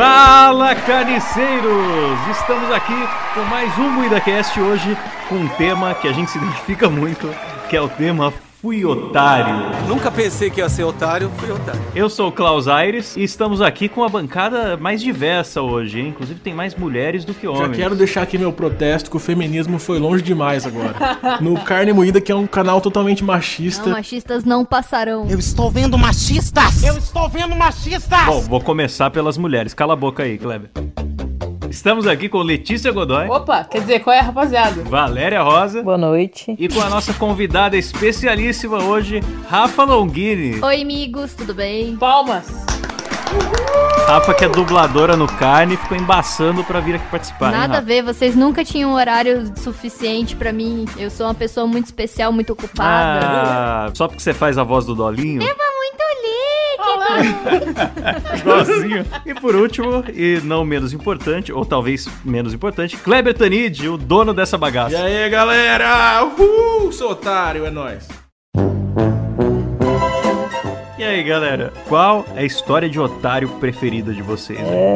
Fala, carniceiros! Estamos aqui com mais um MuidaCast hoje com um tema que a gente se identifica muito, que é o tema Fui Otário. Nunca pensei que ia ser otário, fui otário. Eu sou o Klaus Aires e estamos aqui com a bancada mais diversa hoje, hein? Inclusive tem mais mulheres do que Já homens. quero deixar aqui meu protesto que o feminismo foi longe demais agora. No Carne Moída, que é um canal totalmente machista. Não, machistas não passarão. Eu estou vendo machistas! Eu estou vendo machistas! Bom, vou começar pelas mulheres. Cala a boca aí, Kleber. Estamos aqui com Letícia Godoy, Opa, quer dizer, qual é, rapaziada? Valéria Rosa Boa noite. e com a nossa convidada especialíssima hoje, Rafa Longini. Oi, amigos, tudo bem? Palmas. Rafa, que é dubladora no Carne, ficou embaçando pra vir aqui participar. hein, Nada a Rafa? ver, vocês nunca tinham horário suficiente pra mim. Eu sou uma pessoa muito especial, muito ocupada. Ah, só porque você faz a voz do Dolinho? Muito lindo! Igualzinho. E por último, e não menos importante, ou talvez menos importante, Kleber Tanid, o dono dessa E bagaça. aí, galera? Uhul! Sou otário, é nóis. E aí, galera, qual é a história de otário preferida de vocês? É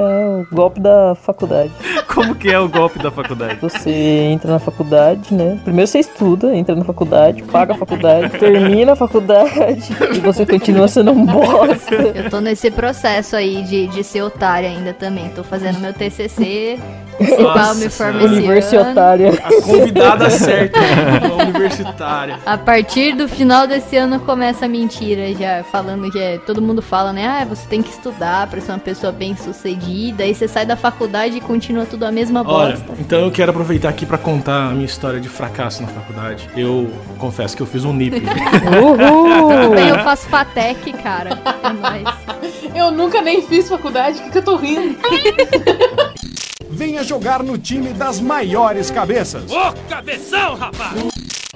o golpe da faculdade. Como que é o golpe da faculdade? Você entra na faculdade, né? Primeiro você estuda, entra na faculdade, paga a faculdade, termina a faculdade e você continua sendo um bosta. Eu tô nesse processo aí de, de ser otária ainda também. Tô fazendo meu TCC, igual eu me. Universitária. A convidada certa, a universitária. A partir do final desse ano começa a mentira já, falando que é, todo mundo fala, né? Ah, você tem que estudar pra ser uma pessoa bem sucedida. Aí você sai da faculdade e continua tudo a mesma Olha, bosta. então eu quero aproveitar aqui pra contar a minha história de fracasso na faculdade. Eu confesso que eu fiz um NIP. Tudo bem, eu Uhul! faço FATEC, cara. É nóis. Eu nunca nem fiz faculdade, o que, que eu tô rindo? Venha jogar no time das maiores cabeças.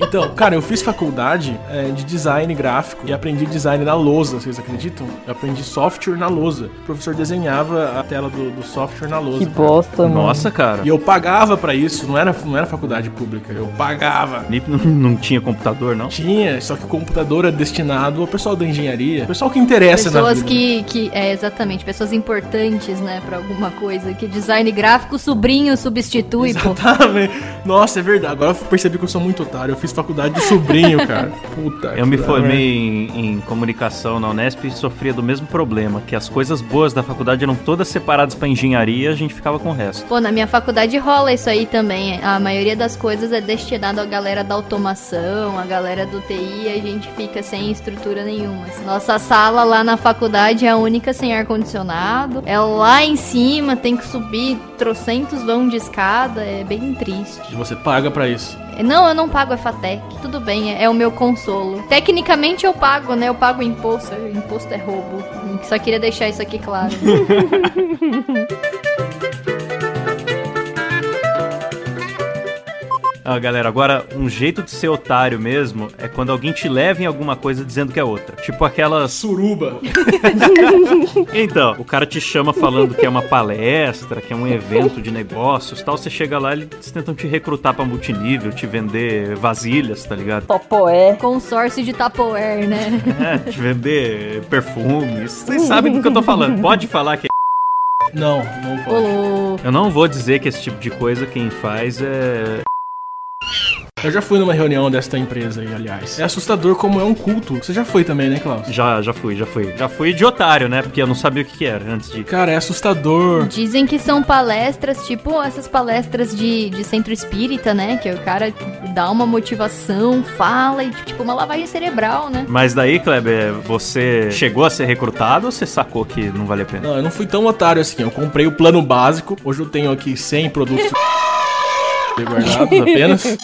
Então, cara, eu fiz faculdade é, de design gráfico e aprendi design na lousa, vocês acreditam? Eu aprendi software na lousa. O professor desenhava a tela do, do software na lousa. Que bosta, mano. Nossa, cara. E eu pagava pra isso, não era, não era faculdade pública, eu pagava. NIP não, não tinha computador, não? Tinha, só que o computador é destinado ao pessoal da engenharia, pessoal que interessa na Pessoas vida. que, que. É, exatamente, pessoas importantes, né, pra alguma coisa. Que design gráfico, sobrinho substitui, pô. Exatamente. Nossa, é verdade. Agora eu percebi que eu sou muito otário. Eu fiz faculdade de sobrinho, cara. Puta. Eu me formei em, em comunicação na Unesp e sofria do mesmo problema, que as coisas boas da faculdade eram todas separadas pra engenharia e a gente ficava com o resto. Pô, na minha faculdade rola isso aí também. A maioria das coisas é destinado à galera da automação, a galera do TI, e a gente fica sem estrutura nenhuma. Nossa sala lá na faculdade é a única sem ar-condicionado. É lá em cima, tem que subir trocentos vão de escada, é bem triste. E você paga pra isso. Não, eu não pago a FATEC. Tudo bem, é, é o meu consolo. Tecnicamente eu pago, né? Eu pago imposto. Imposto é roubo. Só queria deixar isso aqui claro. Ah, galera, agora um jeito de ser otário mesmo é quando alguém te leva em alguma coisa dizendo que é outra. Tipo aquelas. Suruba. Então, o cara te chama falando que é uma palestra, que é um evento de negócios tal. Você chega lá, eles tentam te recrutar pra multinível, te vender vasilhas, tá ligado? Topoé. Consórcio de Tupperware, né? É, te vender perfumes. Vocês sabem do que eu tô falando. Pode falar que é. Não, não pode. Eu não vou dizer que esse tipo de coisa quem faz é. Eu já fui numa reunião desta empresa aí, aliás. É assustador como é um culto. Você já foi também, né, Klaus? Já, já fui, já fui. Já fui de otário, né? Porque eu não sabia o que, que era antes de. Cara, é assustador. Dizem que são palestras, tipo essas palestras de, de centro espírita, né? Que o cara dá uma motivação, fala e tipo uma lavagem cerebral, né? Mas daí, Kleber, você chegou a ser recrutado ou você sacou que não vale a pena? Não, eu não fui tão otário assim. Eu comprei o plano básico. Hoje eu tenho aqui 100 produtos guardados apenas.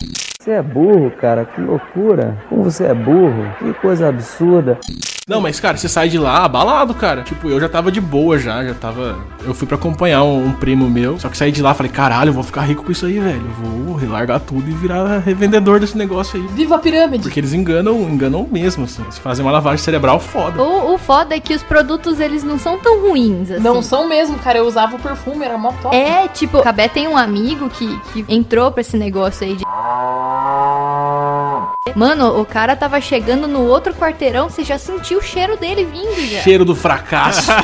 Você é burro, cara, que loucura. Como você é burro, que coisa absurda. Não, mas, cara, você sai de lá abalado, cara. Tipo, eu já tava de boa já, já tava. Eu fui pra acompanhar um, um primo meu. Só que saí de lá falei, caralho, eu vou ficar rico com isso aí, velho. Eu vou largar tudo e virar revendedor desse negócio aí. Viva a pirâmide! Porque eles enganam, enganam mesmo, assim. Eles fazem uma lavagem cerebral foda. O, o foda é que os produtos, eles não são tão ruins, assim. Não são mesmo, cara. Eu usava o perfume, era mó top. É, tipo, Cabé tem um amigo que, que entrou pra esse negócio aí de. Mano, o cara tava chegando no outro quarteirão, você já sentiu o cheiro dele vindo já. Cheiro do fracasso.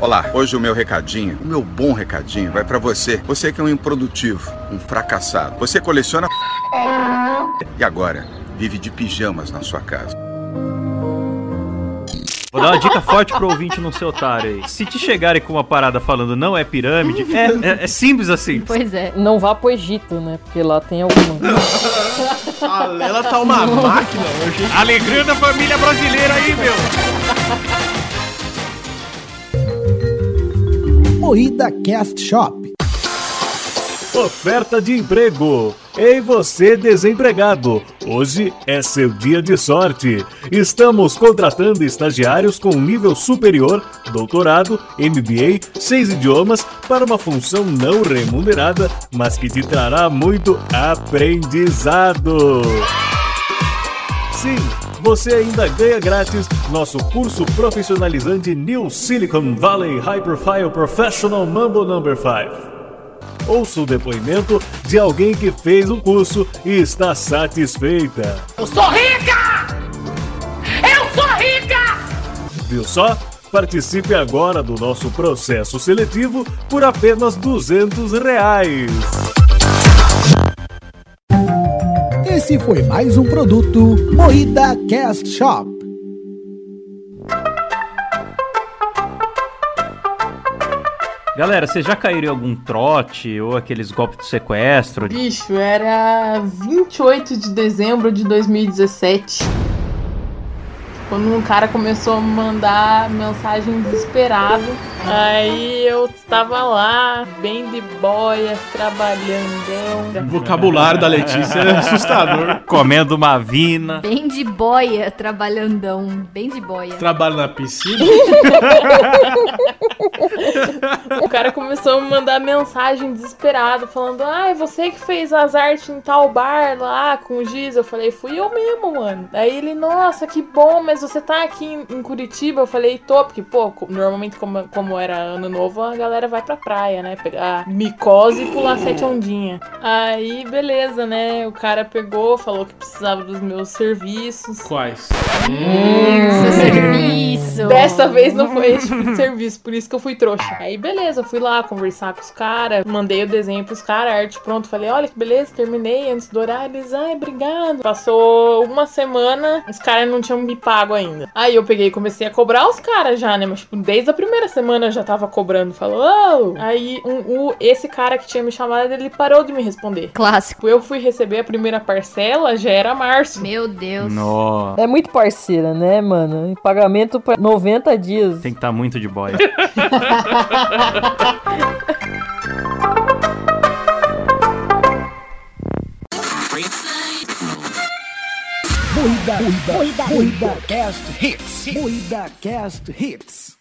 Olá, hoje o meu recadinho, o meu bom recadinho vai pra você. Você que é um improdutivo, um fracassado. Você coleciona e agora vive de pijamas na sua casa. Vou dar uma dica forte pro ouvinte não ser otário aí. Se te chegarem com uma parada falando não é pirâmide, é, é, é simples assim. Pois é. Não vá pro Egito, né? Porque lá tem alguma. A Lela tá uma máquina hoje. Alegria da família brasileira aí, meu. Moída Cast Shop. Oferta de emprego. Ei você desempregado, hoje é seu dia de sorte. Estamos contratando estagiários com nível superior, doutorado, MBA, seis idiomas, para uma função não remunerada, mas que te trará muito aprendizado. Sim, você ainda ganha grátis nosso curso profissionalizante New Silicon Valley High Profile Professional Mambo Number 5. Ouça o depoimento de alguém que fez o curso e está satisfeita. Eu sou rica! Eu sou rica! Viu só? Participe agora do nosso processo seletivo por apenas 200 reais. Esse foi mais um produto Moída Cast Shop. Galera, vocês já caíram em algum trote ou aqueles golpes de sequestro? Bicho, era 28 de dezembro de 2017. Quando um cara começou a mandar mensagem desesperado. Aí eu tava lá, bem de boia, trabalhando. O vocabulário da Letícia é assustador. Comendo uma vina. Bem de boia, trabalhandão. Bem de boia. Trabalho na piscina. O cara começou a me mandar mensagem desesperado, falando: Ai, você que fez as artes em tal bar lá com o Giz. Eu falei: Fui eu mesmo, mano. Daí ele: Nossa, que bom, mas você tá aqui em, Curitiba? Eu falei: Tô, porque, pô, normalmente, como, como era ano novo, a galera vai pra praia, né? Pegar micose e pular sete ondinhas. Aí, beleza, né? O cara pegou, falou que precisava dos meus serviços. Quais? Seu serviço. Dessa vez não foi esse tipo de serviço, por isso que eu fui trouxa. Aí beleza, fui lá conversar com os caras, mandei o desenho pros caras, arte pronto. Falei, olha que beleza, terminei antes do horário. Eles, ai, obrigado. Passou uma semana, os caras não tinham me pago ainda. Aí eu peguei e comecei a cobrar os caras já, né? Mas tipo, desde a primeira semana eu já tava cobrando. Falou, oh! Aí um, o, esse cara que tinha me chamado, ele parou de me responder. Clássico. Eu fui receber a primeira parcela, já era março. Meu Deus. Nossa. É muito parceira, né, mano? Pagamento pra 90 dias. Tem que estar muito de boia. Moída, Moída, Moída, Moída Cast Hits. Moída Cast Hits.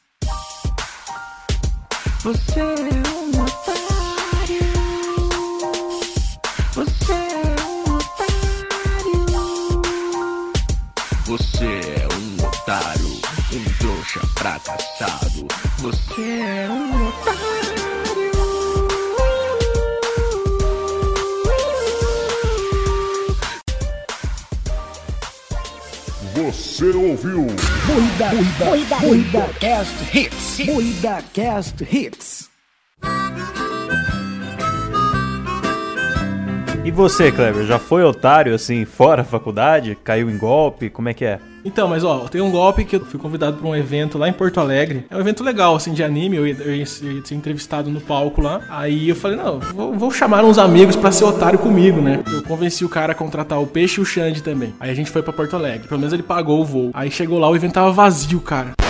Você é um otário. Você é um otário. Você é um otário, um trouxa fracassado. Você é um otário. Você ouviu? Moída, Moída, Moída, Moída Cast Hits. Moída Cast Hits. E você, Kleber, já foi otário assim, fora a faculdade? Caiu em golpe? Como é que é? Então, mas ó, tem um golpe que eu fui convidado pra um evento lá em Porto Alegre. É um evento legal, assim, de anime. Eu ia, eu ia ser entrevistado no palco lá. Aí eu falei, não, vou, vou chamar uns amigos pra ser otário comigo, né? Eu convenci o cara a contratar o Peixe e o Xande também. Aí a gente foi pra Porto Alegre. Pelo menos ele pagou o voo. Aí chegou lá, o evento tava vazio, cara.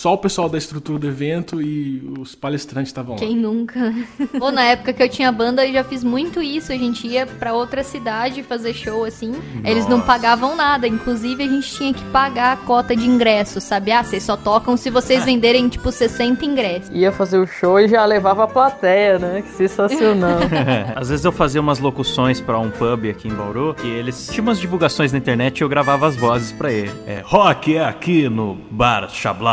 Só o pessoal da estrutura do evento e os palestrantes estavam lá. Quem nunca? Pô, na época que eu tinha banda, eu já fiz muito isso. A gente ia pra outra cidade fazer show assim. Eles não pagavam nada. Inclusive, a gente tinha que pagar a cota de ingresso, sabe? Ah, vocês só tocam se vocês venderem, tipo, 60 ingressos. Ia fazer o show e já levava a plateia, né? Que sensacional. Às vezes eu fazia umas locuções pra um pub aqui em Bauru e eles tinham umas divulgações na internet e eu gravava as vozes pra ele. É, rock é aqui no Bar Chablau.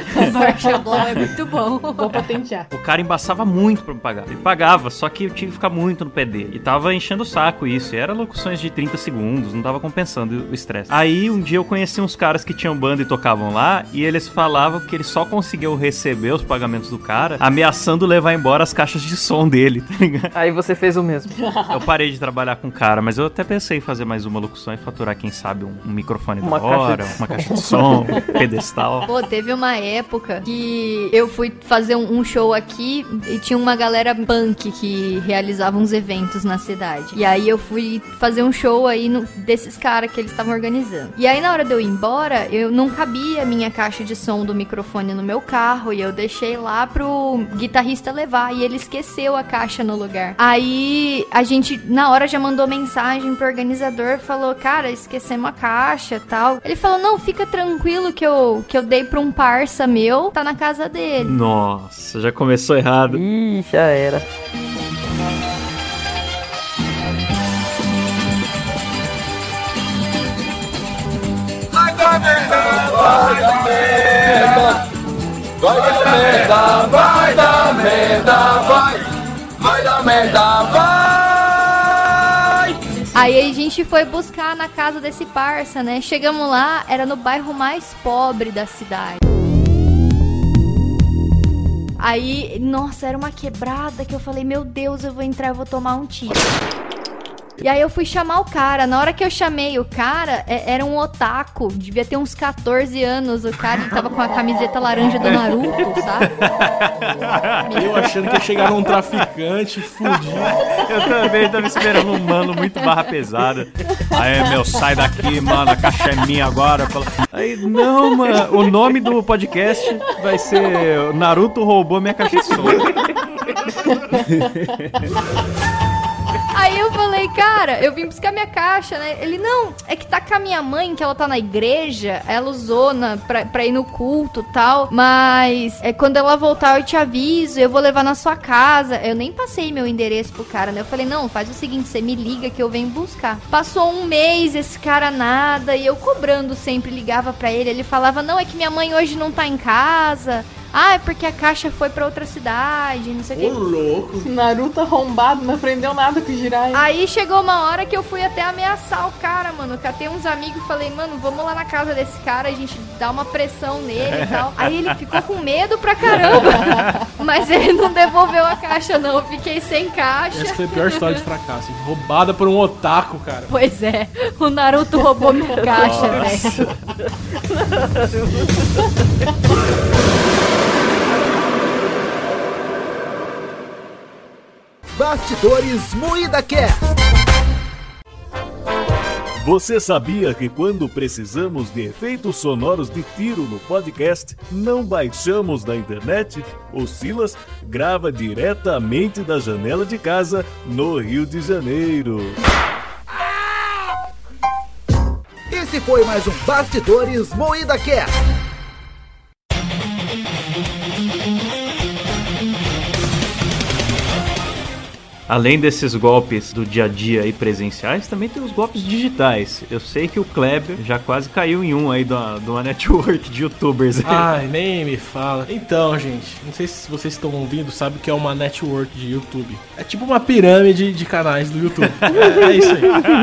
Marshmallow é muito bom. Vou patentear. O cara embaçava muito pra me pagar. Ele pagava, só que eu tinha que ficar muito no pé dele. E tava enchendo o saco isso. E era locuções de 30 segundos, não tava compensando o estresse. Aí um dia eu conheci uns caras que tinham banda e tocavam lá, e eles falavam que eles só conseguiam receber os pagamentos do cara ameaçando levar embora as caixas de som dele, tá ligado? Aí você fez o mesmo. Eu parei de trabalhar com o cara, mas eu até pensei em fazer mais uma locução e faturar, quem sabe, um, um microfone Uma da hora, de uma caixa de som, um pedestal. Pô, teve uma época que eu fui fazer um, um show aqui e tinha uma galera punk que realizava uns eventos na cidade. E aí eu fui fazer um show aí no- desses caras que eles estavam organizando. E aí na hora de eu ir embora, eu não cabia a minha caixa de som do microfone no meu carro e eu deixei lá pro guitarrista levar e ele esqueceu a caixa no lugar. Aí a gente na hora já mandou mensagem pro organizador, falou: "Cara, esquecemos a caixa", tal. Ele falou: "Não, fica tranquilo que eu que eu dei pra um parça meu, tá na casa dele". Nossa, já começou errado. Ih, já era. Vai dar merda, vai dar merda. Vai dar merda, vai dar merda, vai. Vai dar merda, vai. Aí a gente foi buscar na casa desse parça, né? Chegamos lá, era no bairro mais pobre da cidade. Aí, nossa, era uma quebrada que eu falei, meu Deus, eu vou entrar, eu vou tomar um tiro. E aí eu fui chamar o cara. Na hora que eu chamei o cara, é- era um otaku. Devia ter uns 14 anos. O cara ele tava com a camiseta laranja do Naruto, sabe? Eu achando que ia chegar num traficante fudido. Eu também tava esperando um mano muito barra pesada. Aí, meu, sai daqui, mano, a caixa é minha agora. Aí, não, mano, o nome do podcast vai ser Naruto roubou minha caixa de som. Aí eu falei, cara, eu vim buscar minha caixa, né? Ele, não, é que tá com a minha mãe, que ela tá na igreja, ela usou na, pra, pra ir no culto tal, mas é, quando ela voltar eu te aviso, eu vou levar na sua casa. Eu nem passei meu endereço pro cara, né? Eu falei, não, faz o seguinte, você me liga que eu venho buscar. Passou um mês, esse cara nada, e eu cobrando sempre, ligava pra ele, ele falava, não, é que minha mãe hoje não tá em casa. Ah, é porque a caixa foi pra outra cidade, não sei o que. louco. Naruto arrombado, não aprendeu nada com o Jiraiya. Aí chegou uma hora que eu fui até ameaçar o cara, mano. Catei uns amigos e falei, mano, vamos lá na casa desse cara, a gente dá uma pressão nele e tal. Aí ele ficou com medo pra caramba. Mas ele não devolveu a caixa, não. Eu fiquei sem caixa. Essa foi a pior história de fracasso. Roubada por um otaku, cara. Pois é, o Naruto roubou minha caixa, velho. Bastidores Moída Cast. Você sabia que quando precisamos de efeitos sonoros de tiro no podcast, não baixamos da internet? O Silas grava diretamente da janela de casa no Rio de Janeiro. Esse foi mais um Bastidores Moída Cast. Além desses golpes do dia a dia e presenciais, também tem os golpes digitais. Eu sei que o Kleber já quase caiu em um aí de uma, de uma network de youtubers. Ai, nem me fala. Então, gente, não sei se vocês estão ouvindo, sabe o que é uma network de YouTube. É tipo uma pirâmide de canais do YouTube. é, é isso aí.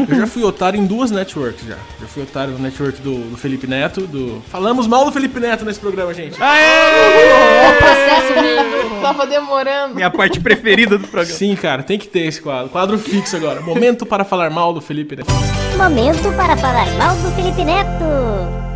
Eu já fui otário em duas networks já. Já fui otário no network do, do Felipe Neto, do... Falamos mal do Felipe Neto nesse programa, gente. É processo vindo. Tava demorando. Minha parte preferida do programa. Sim, cara, tem que ter esse quadro. Quadro fixo agora. Momento para falar mal do Felipe Neto. Momento para falar mal do Felipe Neto.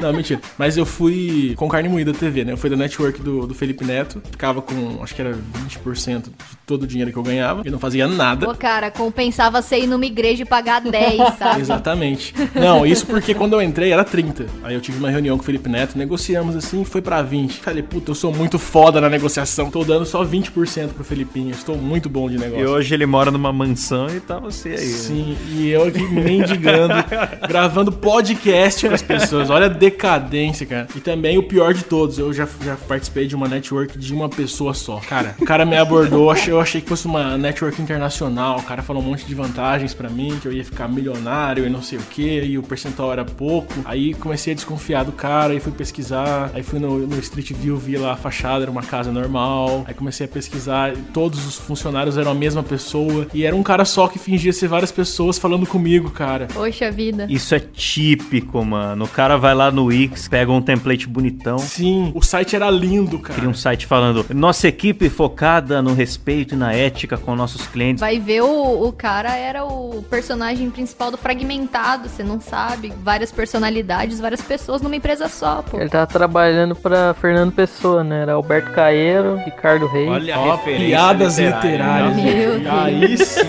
Não, mentira. Mas eu fui com carne moída TV, né? Eu fui da network do, do Felipe Neto. Ficava com, acho que era 20% de todo o dinheiro que eu ganhava. E não fazia nada. Pô, cara, compensava você ir numa igreja e pagar 10, sabe? Exatamente. Não, isso porque quando eu entrei era 30. Aí eu tive uma reunião com o Felipe Neto, negociamos assim, foi pra 20. Falei, puta, eu sou muito foda na negociação. Tô dando só 20% pro Felipinho. Estou muito bom de negócio. E hoje ele mora numa mansão e tá você aí. né? Sim, e eu aqui mendigando, gravando podcast com as pessoas. Olha a decadência, cara. E também o pior de todos, eu já, já participei de uma network de uma pessoa só. Cara, o cara me abordou, eu achei, que fosse uma network internacional. O cara falou um monte de vantagens pra mim, que eu ia ficar milionário e não sei o que, e o percentual era pouco. Aí comecei a desconfiar do cara e fui pesquisar. Aí fui no, no Street View, vi lá a fachada, era uma casa normal. Aí comecei a pesquisar, todos os funcionários eram a mesma pessoa. E era um cara só que fingia ser várias pessoas falando comigo, cara. Poxa vida. Isso é típico, mano. O cara vai lá no Wix, pega um template bonitão. Sim, o site era lindo, cara. Cria um site falando: nossa equipe focada no respeito e na ética com nossos clientes. Vai ver o, o cara era o personagem principal do Fragmentado, você não sabe. Várias personalidades, várias pessoas numa empresa só, pô. Ele tava trabalhando pra Fernando Pessoa, né? Era Alberto Caeiro, Ricardo Reis. Olha a piadas literária. literárias. Meu? Aí sim.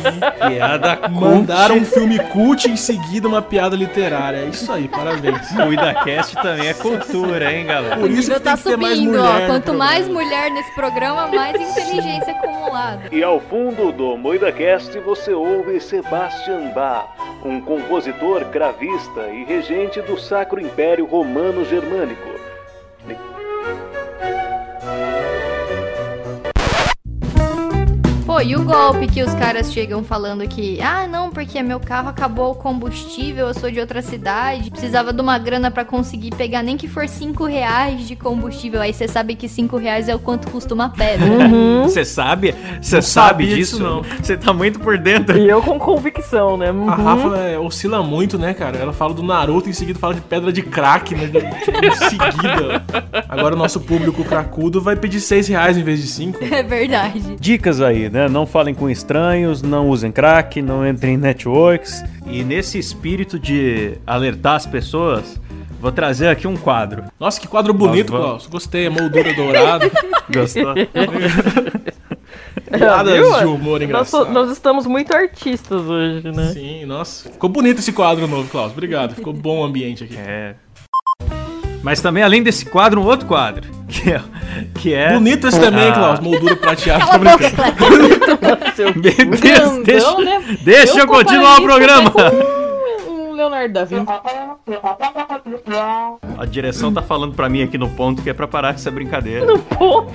Piada cult. Mandaram um filme cult e em seguida uma piada literária. É isso aí, parabéns. O IdaCast também é cultura, hein, galera? O Por isso nível tá mais subindo, mulher ó. no Quanto mais mulher nesse programa, mais inteligência acumulada. E ao fundo do MoidaCast você ouve Sebastian Bach, um compositor cravista e regente do Sacro Império Romano Germânico. Pô, e o golpe que os caras chegam falando que, ah, não, porque meu carro acabou o combustível, eu sou de outra cidade, precisava de uma grana pra conseguir pegar nem que for 5 reais de combustível. Aí você sabe que 5 reais é o quanto custa uma pedra. Você sabe? Você sabe disso? não. Você tá muito por dentro. E eu com convicção, né? A Uhum. Rafa é, oscila muito, né, cara? Ela fala do Naruto, em seguida fala de pedra de crack, né? de- Tipo, em seguida. Agora o nosso público cracudo vai pedir 6 reais em vez de 5. É verdade. Dicas aí, né? Não falem com estranhos, não usem crack, não entrem em networks. E nesse espírito de alertar as pessoas, vou trazer aqui um quadro. Nossa, que quadro bonito, Nós vamos- Klaus. Gostei, a moldura dourada. Gostou? Piadas de humor nós, engraçado. nós estamos muito artistas hoje, né? Sim, nossa. Ficou bonito esse quadro novo, Klaus. Obrigado. Ficou bom o ambiente aqui. É. Mas também, além desse quadro, um outro quadro. Que é. Que é Bonito esse também, Ah. Klaus. Moldura prateada. Tô Cala a boca, Meu Deus, deixa, né? deixa eu, continuar o programa. Um Leonardo da Vinci. A direção tá falando pra mim aqui no ponto que é pra parar com essa brincadeira. Pô. o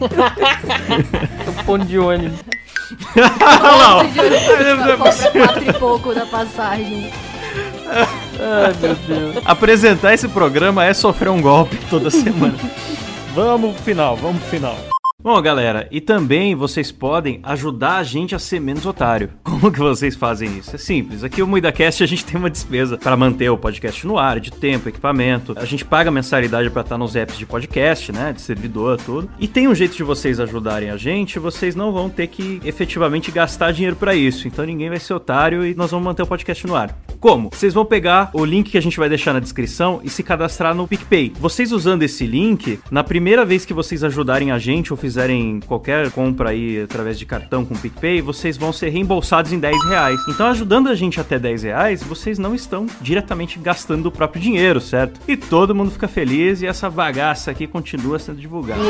ponto de ônibus. Olha lá, ó. Quatro e pouco da passagem. Ai, meu Deus. Apresentar esse programa é sofrer um golpe toda semana. Vamos pro final, vamos pro final. Bom, galera, e também vocês podem ajudar a gente a ser menos otário. Como que vocês fazem isso? É simples. Aqui o MuidaCast a gente tem uma despesa para manter o podcast no ar, de tempo, equipamento. A gente paga mensalidade para estar nos apps de podcast, né, de servidor, tudo. E tem um jeito de vocês ajudarem a gente, vocês não vão ter que efetivamente gastar dinheiro para isso. Então ninguém vai ser otário e nós vamos manter o podcast no ar. Como? Vocês vão pegar o link que a gente vai deixar na descrição e se cadastrar no PicPay. Vocês usando esse link, na primeira vez que vocês ajudarem a gente ou fizerem qualquer compra aí através de cartão com PicPay, vocês vão ser reembolsados em 10 reais. Então, ajudando a gente até 10 reais, vocês não estão diretamente gastando o próprio dinheiro, certo? E todo mundo fica feliz e essa bagaça aqui continua sendo divulgada.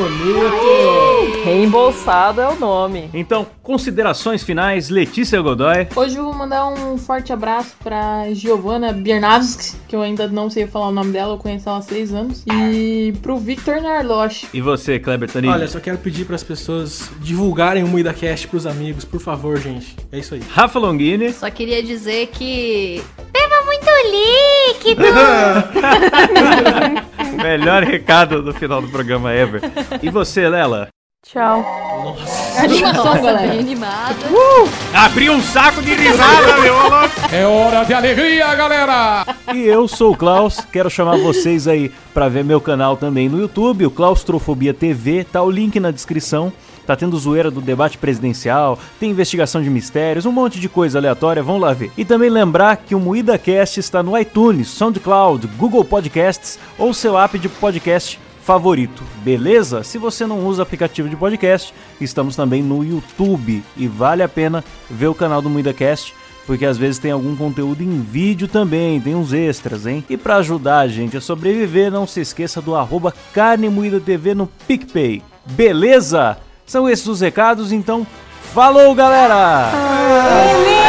Reembolsado é o nome. Então, considerações finais, Letícia Godoy. Hoje eu vou mandar um forte abraço Giovanna Biernavski, que eu ainda não sei falar o nome dela, eu conheço ela há seis anos. E pro Victor Narloch. E você, Kleber Tanini? Olha, só quero pedir para as pessoas divulgarem o MuidaCast pros amigos, por favor, gente. É isso aí. Rafa Longini. Só queria dizer que. Beba muito líquido! Melhor recado do final do programa ever. E você, Lela? Tchau. Animação, Nossa, galera. bem animada. Abriu um saco de risada, meu! É hora de alegria, galera! E eu sou o Klaus, quero chamar vocês aí pra ver meu canal também no YouTube, o Claustrofobia TV, tá o link na descrição. Tá tendo zoeira do debate presidencial, tem investigação de mistérios, um monte de coisa aleatória, vão lá ver. E também lembrar que o Moída Cast está no iTunes, SoundCloud, Google Podcasts ou seu app de podcast favorito, beleza? Se você não usa aplicativo de podcast, estamos também no YouTube e vale a pena ver o canal do MuidaCast porque às vezes tem algum conteúdo em vídeo também, tem uns extras, hein? E para ajudar a gente a sobreviver, não se esqueça do arroba Carne Moída TV no PicPay, beleza? São esses os recados, então falou galera! Beleza!